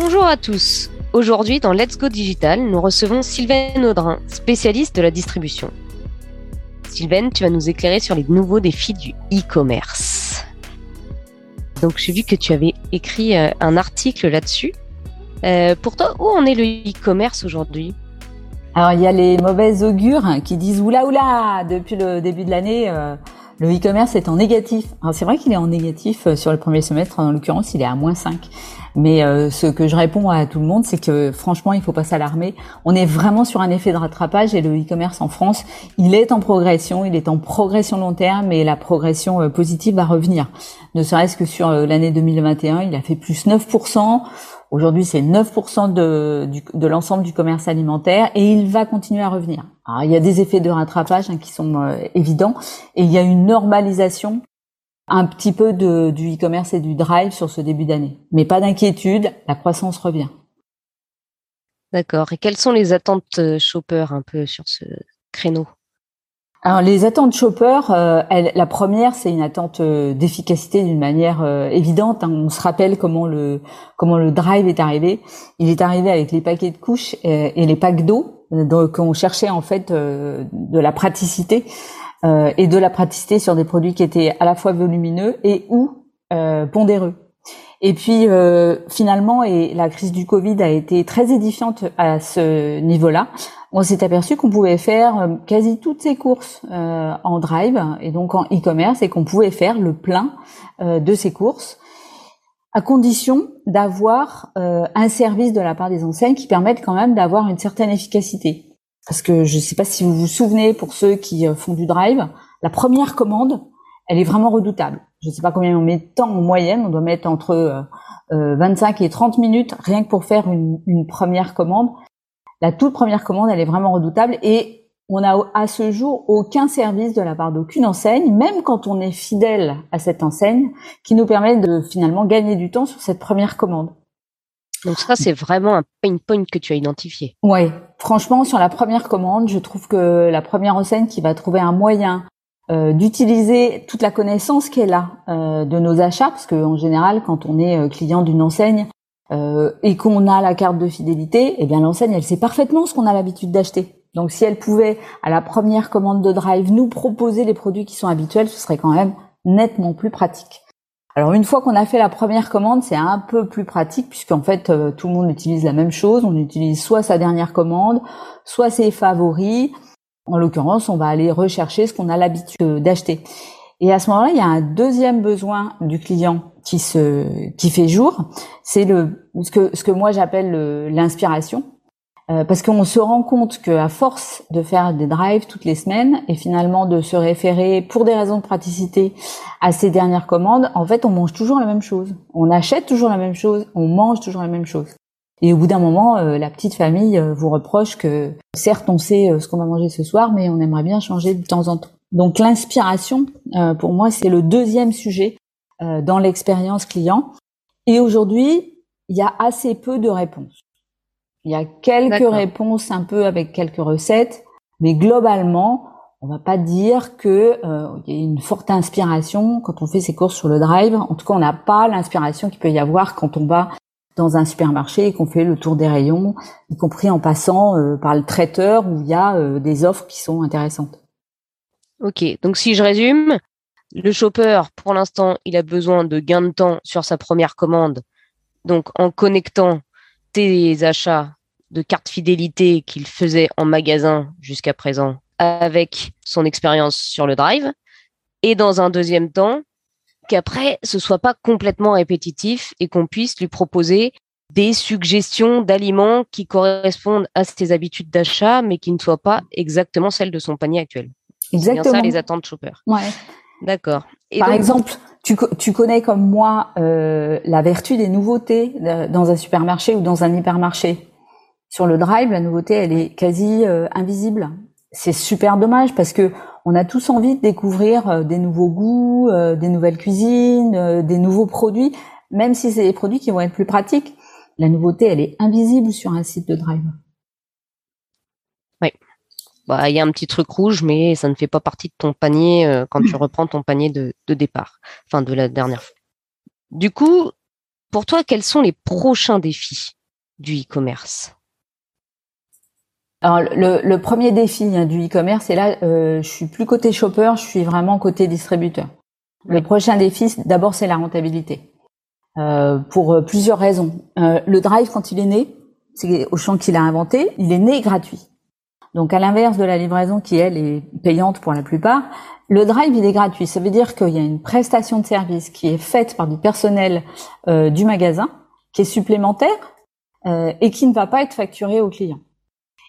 Bonjour à tous. Aujourd'hui, dans Let's Go Digital, nous recevons Sylvain Audrin, spécialiste de la distribution. Sylvain, tu vas nous éclairer sur les nouveaux défis du e-commerce. Donc, j'ai vu que tu avais écrit euh, un article là-dessus. Euh, pour toi, où en est le e-commerce aujourd'hui? Alors, il y a les mauvaises augures qui disent oula oula, depuis le début de l'année, euh, le e-commerce est en négatif. C'est vrai qu'il est en négatif euh, sur le premier semestre, en l'occurrence, il est à moins 5. Mais euh, ce que je réponds à tout le monde, c'est que franchement, il faut pas s'alarmer. On est vraiment sur un effet de rattrapage et le e-commerce en France, il est en progression, il est en progression long terme et la progression euh, positive va revenir. Ne serait-ce que sur l'année 2021, il a fait plus 9%. Aujourd'hui, c'est 9% de, l'ensemble du commerce alimentaire et il va continuer à revenir. Alors, il y a des effets de rattrapage hein, qui sont euh, évidents et il y a une normalisation un petit peu du e-commerce et du drive sur ce début d'année. Mais pas d'inquiétude, la croissance revient. D'accord. Et quelles sont les attentes euh, shopper un peu sur ce créneau? Alors les attentes shopper, euh, la première c'est une attente euh, d'efficacité d'une manière euh, évidente. Hein. On se rappelle comment le comment le drive est arrivé. Il est arrivé avec les paquets de couches et, les packs d'eau. Donc on cherchait en fait de la praticité et de la praticité sur des produits qui étaient à la fois volumineux et ou pondéreux. Et puis finalement, et la crise du Covid a été très édifiante à ce niveau-là on s'est aperçu qu'on pouvait faire euh, quasi toutes ces courses euh, en drive et donc en e-commerce et qu'on pouvait faire le plein euh, de ces courses à condition d'avoir un service de la part des enseignes qui permettent quand même d'avoir une certaine efficacité. Parce que je ne sais pas si vous vous souvenez pour ceux qui font du drive, la première commande, elle est vraiment redoutable. Je ne sais pas combien on met de temps en moyenne, on doit mettre entre 25 et 30 minutes rien que pour faire une première commande la toute première commande, elle est vraiment redoutable et on n'a à ce jour aucun service de la part d'aucune enseigne, même quand on est fidèle à cette enseigne, qui nous permet de finalement gagner du temps sur cette première commande. Donc ça, c'est vraiment un pain point que tu as identifié. Ouais, franchement, sur la première commande, je trouve que la première enseigne qui va trouver un moyen euh, d'utiliser toute la connaissance qu'elle a euh, de nos achats, parce qu'en général, quand on est euh, client d'une enseigne, euh, et qu'on a la carte de fidélité, eh bien l'enseigne, elle sait parfaitement ce qu'on a l'habitude d'acheter. Donc si elle pouvait, à la première commande de Drive, nous proposer les produits qui sont habituels, ce serait quand même nettement plus pratique. Alors une fois qu'on a fait la première commande, c'est un peu plus pratique puisqu'en fait euh, tout le monde utilise la même chose. On utilise soit sa dernière commande, soit ses favoris. En l'occurrence, on va aller rechercher ce qu'on a l'habitude d'acheter. Et à ce moment-là, il y a un deuxième besoin du client qui se qui fait jour, c'est le ce que ce que moi j'appelle l'inspiration, euh, parce qu'on se rend compte que à force de faire des drives toutes les semaines et finalement de se référer pour des raisons de praticité à ces dernières commandes, en fait, on mange toujours la même chose, on achète toujours la même chose, on mange toujours la même chose. Et au bout d'un moment, euh, la petite famille euh, vous reproche que certes on sait ce qu'on va manger ce soir, mais on aimerait bien changer de temps en temps. Donc l'inspiration, pour moi, c'est le deuxième sujet euh, dans l'expérience client. Et aujourd'hui, il y a assez peu de réponses. Il y a quelques réponses un peu avec quelques recettes, mais globalement, on va pas dire que euh, il y a une forte inspiration quand on fait ses courses sur le drive. En tout cas, on n'a pas l'inspiration qu'il peut y avoir quand on va dans un supermarché et qu'on fait le tour des rayons, y compris en passant euh, par le traiteur où il y a des offres qui sont intéressantes. Ok, donc si je résume, le shopper, pour l'instant, il a besoin de gains de temps sur sa première commande. Donc, en connectant tes achats de carte fidélité qu'il faisait en magasin jusqu'à présent avec son expérience sur le drive. Et dans un deuxième temps, qu'après, ce soit pas complètement répétitif et qu'on puisse lui proposer des suggestions d'aliments qui correspondent à ses habitudes d'achat, mais qui ne soient pas exactement celles de son panier actuel. Exactement. C'est bien ça les attentes shopper. Ouais. D'accord. Par exemple, tu, tu, connais comme moi euh, la vertu des nouveautés euh, dans un supermarché ou dans un hypermarché. Sur le drive, la nouveauté, elle est quasi euh, invisible. C'est super dommage parce que on a tous envie de découvrir euh, des nouveaux goûts, des nouvelles cuisines, des nouveaux produits, même si c'est des produits qui vont être plus pratiques. La nouveauté, elle est invisible sur un site de drive. Bah, il y a un petit truc rouge, mais ça ne fait pas partie de ton panier euh, quand tu reprends ton panier de, départ, enfin de la dernière fois. Du coup, pour toi, quels sont les prochains défis du e-commerce? Alors le, premier défi hein, du e-commerce, et là, euh, je suis plus côté shopper, je suis vraiment côté distributeur. Le prochain défi, d'abord, c'est la rentabilité, euh, pour euh, plusieurs raisons. Euh, le drive, quand il est né, c'est Auchan qui l'a inventé, il est né gratuit. Donc à l'inverse de la livraison qui elle est payante pour la plupart, le drive il est gratuit. Ça veut dire qu'il y a une prestation de service qui est faite par du personnel euh, du magasin, qui est supplémentaire euh, et qui ne va pas être facturé au client.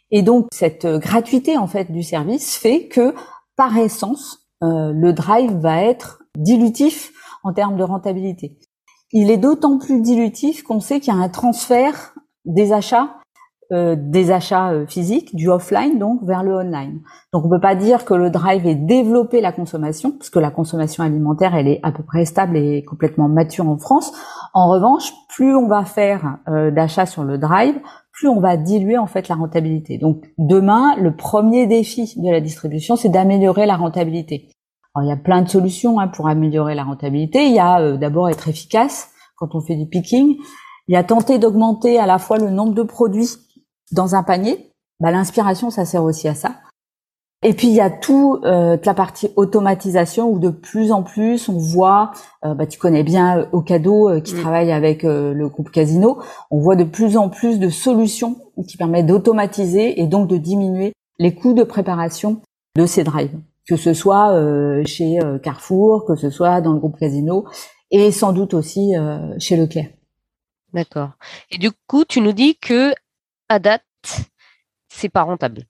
Et donc cette gratuité en fait du service fait que par essence euh, le drive va être dilutif en termes de rentabilité. Il est d'autant plus dilutif qu'on sait qu'il y a un transfert des achats euh, des achats euh, physiques, du offline donc vers le online. Donc on peut pas dire que le drive ait développé la consommation, parce que la consommation alimentaire elle est à peu près stable et complètement mature en France. En revanche, plus on va faire euh, d'achats sur le drive, plus on va diluer en fait la rentabilité. Donc demain, le premier défi de la distribution, c'est d'améliorer la rentabilité. Alors, il y a plein de solutions hein, pour améliorer la rentabilité. Il y a d'abord être efficace quand on fait du picking. Il y a tenter d'augmenter à la fois le nombre de produits dans un panier, bah, l'inspiration, ça sert aussi à ça. Et puis il y a tout euh, la partie automatisation où de plus en plus on voit, euh, bah, tu connais bien euh, au cadeau qui travaille avec le groupe Casino, on voit de plus en plus de solutions qui permettent d'automatiser et donc de diminuer les coûts de préparation de ces drives, que ce soit chez Carrefour, que ce soit dans le groupe Casino et sans doute aussi chez Leclerc. D'accord. Et du coup, tu nous dis que à date, c'est pas rentable.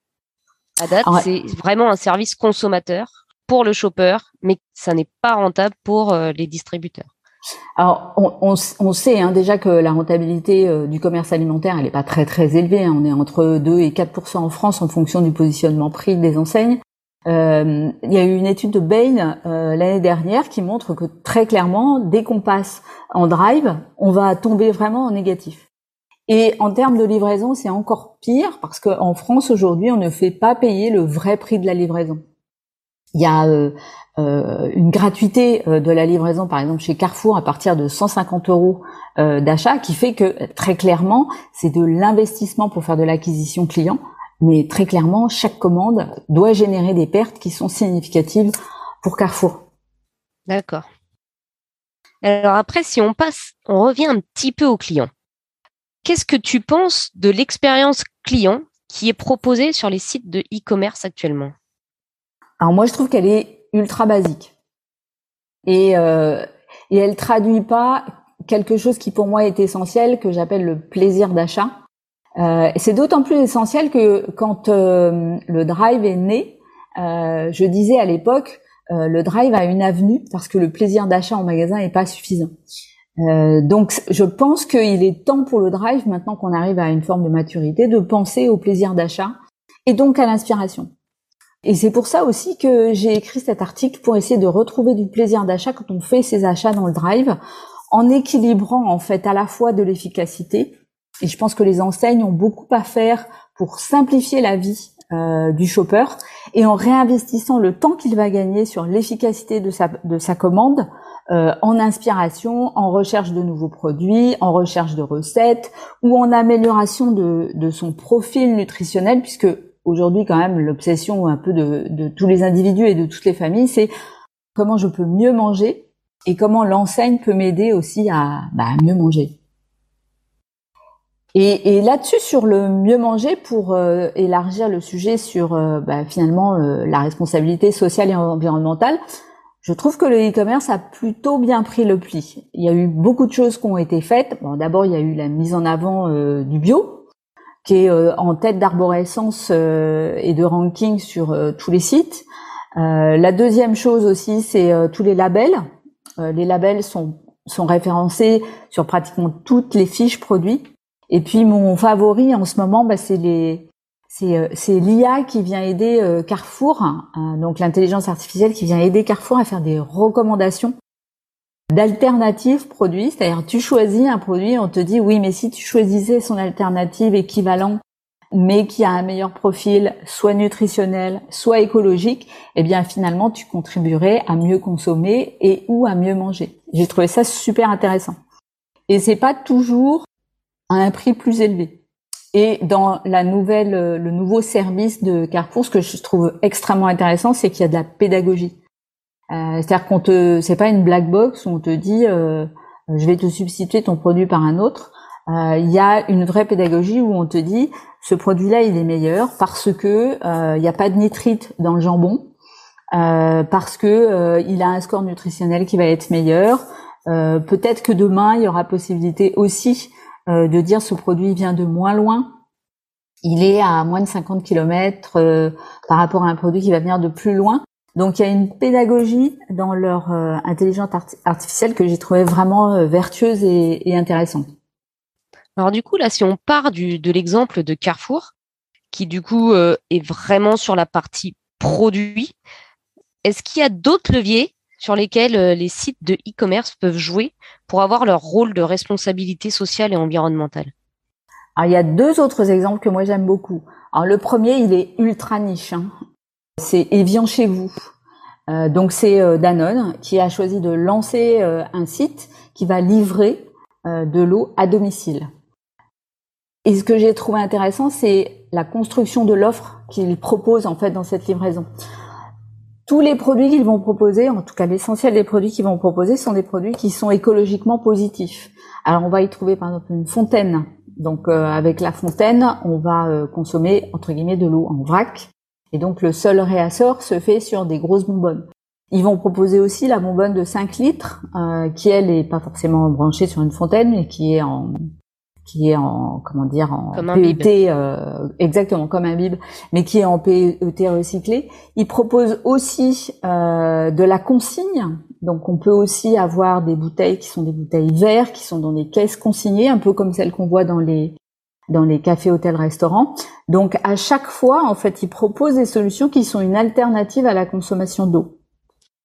À date, c'est vraiment un service consommateur pour le shopper, mais ça n'est pas rentable pour euh, les distributeurs. Alors, on, sait hein, déjà que la rentabilité euh, du commerce alimentaire, elle n'est pas très très élevée. Hein. On est entre 2 et 4% en France en fonction du positionnement prix des enseignes. Euh, il y a eu une étude de Bain l'année dernière qui montre que très clairement, dès qu'on passe en drive, on va tomber vraiment en négatif. Et en termes de livraison, c'est encore pire parce qu'en France aujourd'hui, on ne fait pas payer le vrai prix de la livraison. Il y a euh, euh une gratuité euh, de la livraison, par exemple chez Carrefour, à partir de 150 euros euh, d'achat, qui fait que très clairement, c'est de l'investissement pour faire de l'acquisition client, mais très clairement, chaque commande doit générer des pertes qui sont significatives pour Carrefour. D'accord. Alors après, si on passe, on revient un petit peu au client qu'est-ce que tu penses de l'expérience client qui est proposée sur les sites de e-commerce actuellement? Alors moi, je trouve qu'elle est ultra basique et euh, et elle traduit pas quelque chose qui pour moi est essentiel que j'appelle le plaisir d'achat. Euh, c'est d'autant plus essentiel que quand euh, le drive est né, euh, je disais à l'époque, le drive a une avenue parce que le plaisir d'achat en magasin n'est pas suffisant. Euh, donc, je pense qu'il est temps pour le drive, maintenant qu'on arrive à une forme de maturité, de penser au plaisir d'achat et donc à l'inspiration. Et c'est pour ça aussi que j'ai écrit cet article pour essayer de retrouver du plaisir d'achat quand on fait ses achats dans le drive, en équilibrant en fait à la fois de l'efficacité. Et je pense que les enseignes ont beaucoup à faire pour simplifier la vie euh, du shopper et en réinvestissant le temps qu'il va gagner sur l'efficacité de sa, de sa commande euh, en inspiration, en recherche de nouveaux produits, en recherche de recettes ou en amélioration de, son profil nutritionnel, puisque aujourd'hui quand même l'obsession un peu de, tous les individus et de toutes les familles, c'est comment je peux mieux manger et comment l'enseigne peut m'aider aussi à bah, mieux manger. Et, et là-dessus, sur le mieux manger, pour euh, élargir le sujet sur euh, bah, finalement la responsabilité sociale et environnementale, je trouve que le e-commerce a plutôt bien pris le pli. Il y a eu beaucoup de choses qui ont été faites. Bon, d'abord, il y a eu la mise en avant euh, du bio, qui est euh, en tête d'arborescence euh, et de ranking sur tous les sites. la deuxième chose aussi, c'est tous les labels. les labels sont, sont référencés sur pratiquement toutes les fiches produits. Et puis mon favori en ce moment, bah, c'est les c'est l'IA qui vient aider euh, Carrefour, hein, donc l'intelligence artificielle qui vient aider Carrefour à faire des recommandations d'alternatives produits. C'est-à-dire, tu choisis un produit, on te dit oui, mais si tu choisissais son alternative équivalent, mais qui a un meilleur profil, soit nutritionnel, soit écologique, eh bien finalement, tu contribuerais à mieux consommer et ou à mieux manger. J'ai trouvé ça super intéressant. Et c'est pas toujours à un prix plus élevé. Et dans la nouvelle, le nouveau service de Carrefour, ce que je trouve extrêmement intéressant, c'est qu'il y a de la pédagogie. Euh, C'est-à-dire qu'on te, c'est pas une black box où on te dit, euh, je vais te substituer ton produit par un autre. Euh, il y a une vraie pédagogie où on te dit, ce produit-là, il est meilleur parce que euh, il n'y a pas de nitrite dans le jambon, euh, parce que il a un score nutritionnel qui va être meilleur. Peut-être que demain, il y aura possibilité aussi euh, de dire ce produit vient de moins loin. Il est à moins de 50 km euh, par rapport à un produit qui va venir de plus loin. Donc il y a une pédagogie dans leur euh, intelligence artificielle que j'ai trouvé vraiment vertueuse et, intéressante. Alors du coup, là, si on part de l'exemple de Carrefour, qui du coup est vraiment sur la partie produit, est-ce qu'il y a d'autres leviers sur lesquels euh, les sites de e-commerce peuvent jouer pour avoir leur rôle de responsabilité sociale et environnementale Alors, il y a deux autres exemples que moi j'aime beaucoup. Alors, le premier, il est ultra niche. Hein. C'est Evian chez vous. Euh, donc c'est euh, Danone qui a choisi de lancer un site qui va livrer de l'eau à domicile. Et ce que j'ai trouvé intéressant, c'est la construction de l'offre qu'il propose en fait dans cette livraison tous les produits qu'ils vont proposer, en tout cas l'essentiel des produits qu'ils vont proposer, sont des produits qui sont écologiquement positifs. Alors on va y trouver par exemple une fontaine. Donc euh, avec la fontaine, on va euh, consommer entre guillemets de l'eau en vrac. Et donc le seul réassort se fait sur des grosses bonbonnes. Ils vont proposer aussi la bonbonne de 5 litres, euh, qui elle est pas forcément branchée sur une fontaine, mais qui est en qui est en comment dire en PET euh, exactement comme un bib mais qui est en PET recyclé. Il propose aussi euh, de la consigne. Donc on peut aussi avoir des bouteilles qui sont des bouteilles vertes qui sont dans des caisses consignées un peu comme celles qu'on voit dans les dans les cafés hôtels restaurants. Donc à chaque fois en fait il propose des solutions qui sont une alternative à la consommation d'eau.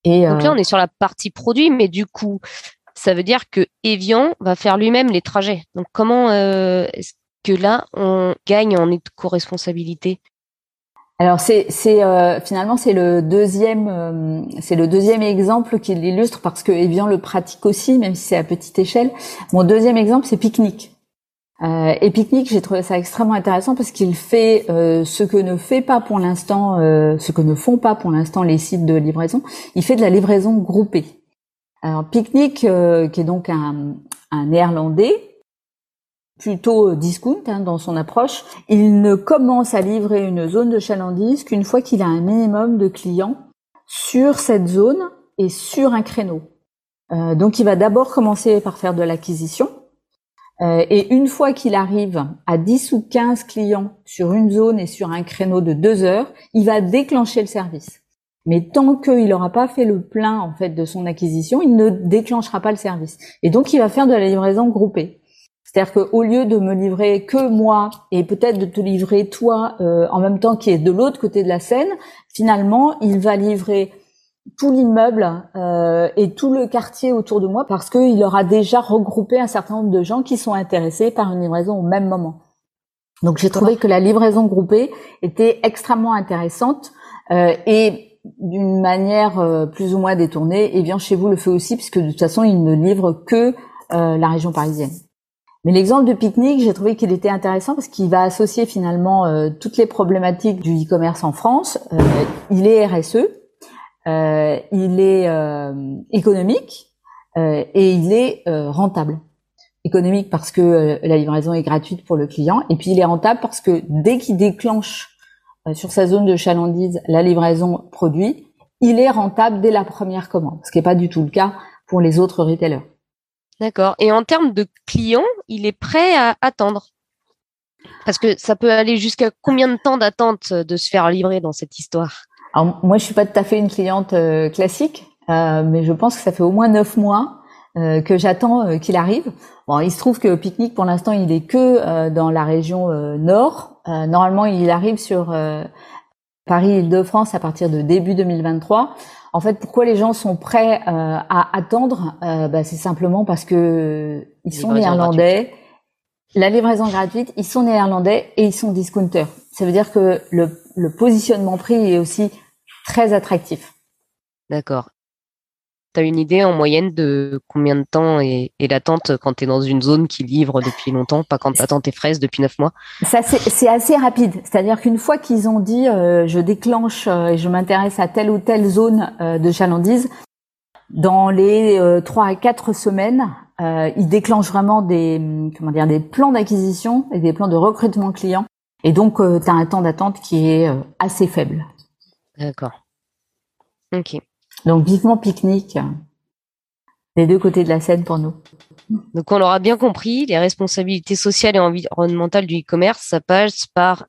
Et donc là, euh, on est sur la partie produit, mais du coup, ça veut dire que Evian va faire lui-même les trajets. Donc comment euh, est-ce que là on gagne en éco-responsabilité? Alors c'est euh, finalement c'est le deuxième euh, c'est le deuxième exemple qui l'illustre parce que Evian le pratique aussi même si c'est à petite échelle. Mon deuxième exemple c'est Picnic. et Picnic j'ai trouvé ça extrêmement intéressant parce qu'il fait ce que ne fait pas pour l'instant ce que ne font pas pour l'instant les sites de livraison. Il fait de la livraison groupée. Alors Picnic, euh, qui est donc un, néerlandais, plutôt discount hein, dans son approche, il ne commence à livrer une zone de chalandise qu'une fois qu'il a un minimum de clients sur cette zone et sur un créneau. Euh, donc il va d'abord commencer par faire de l'acquisition. Euh, et une fois qu'il arrive à 10 ou 15 clients sur une zone et sur un créneau de deux heures, il va déclencher le service. Mais tant qu'il n'aura pas fait le plein en fait de son acquisition, il ne déclenchera pas le service. Et donc il va faire de la livraison groupée. C'est-à-dire qu'au lieu de me livrer que moi et peut-être de te livrer toi euh, en même temps qui est de l'autre côté de la scène, finalement il va livrer tout l'immeuble euh, et tout le quartier autour de moi parce qu'il aura déjà regroupé un certain nombre de gens qui sont intéressés par une livraison au même moment. Donc j'ai trouvé que la livraison groupée était extrêmement intéressante euh, et d'une manière euh, plus ou moins détournée, et eh bien chez vous le fait aussi, puisque de toute façon, il ne livre que euh, la région parisienne. Mais l'exemple de pique-nique, j'ai trouvé qu'il était intéressant parce qu'il va associer finalement euh, toutes les problématiques du e-commerce en France. il est RSE, il est économique et il est rentable. Économique parce que la livraison est gratuite pour le client, et puis il est rentable parce que dès qu'il déclenche euh, sur sa zone de chalandise la livraison produit, il est rentable dès la première commande, ce qui n'est pas du tout le cas pour les autres retailers. D'accord. Et en termes de clients, il est prêt à attendre? Parce que ça peut aller jusqu'à combien de temps d'attente de se faire livrer dans cette histoire? Alors, moi, je suis pas tout à fait une cliente euh, classique, euh, mais je pense que ça fait au moins neuf mois que j'attends qu'il arrive. Bon, il se trouve que Picnic, pour l'instant, il est que dans la région nord, euh, normalement, il arrive sur euh, Paris-Île-de-France à partir de début 2023. En fait, pourquoi les gens sont prêts euh, à attendre bah, C'est simplement parce que ils sont néerlandais. La livraison gratuite, ils sont néerlandais et ils sont discounters. Ça veut dire que le, le positionnement prix est aussi très attractif. D'accord. Tu as une idée en moyenne de combien de temps est, l'attente quand tu es dans une zone qui livre depuis longtemps, pas quand tu attends tes fraises depuis neuf mois? Ça, c'est assez rapide. C'est-à-dire qu'une fois qu'ils ont dit euh, je déclenche euh, et je m'intéresse à telle ou telle zone euh, de chalandise, dans les trois à quatre semaines, ils déclenchent vraiment des, comment dire, des plans d'acquisition et des plans de recrutement client. Et donc, tu as un temps d'attente qui est assez faible. D'accord. Ok. Donc vivement pique-nique des deux côtés de la scène pour nous. Donc on l'aura bien compris, les responsabilités sociales et environnementales du e-commerce, ça passe par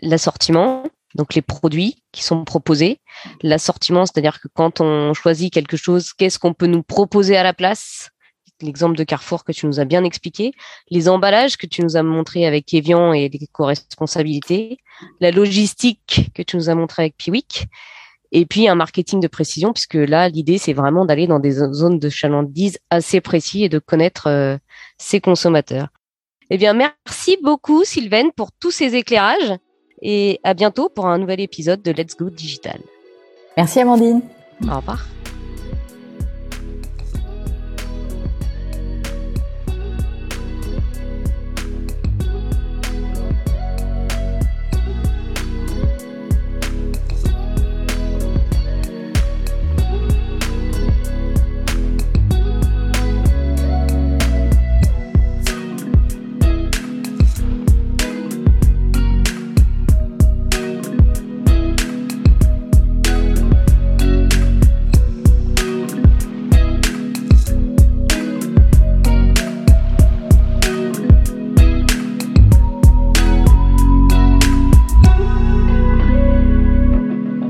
l'assortiment, donc les produits qui sont proposés. L'assortiment, c'est-à-dire que quand on choisit quelque chose, qu'est-ce qu'on peut nous proposer à la place? L'exemple de Carrefour que tu nous as bien expliqué, les emballages que tu nous as montré avec Evian et les co-responsabilités, la logistique que tu nous as montré avec Piwik, et puis un marketing de précision, puisque là, l'idée, c'est vraiment d'aller dans des zones de chalandise assez précis et de connaître euh, ses consommateurs. Eh bien, merci beaucoup, Sylvaine, pour tous ces éclairages et à bientôt pour un nouvel épisode de Let's Go Digital. Merci, Amandine. Au revoir.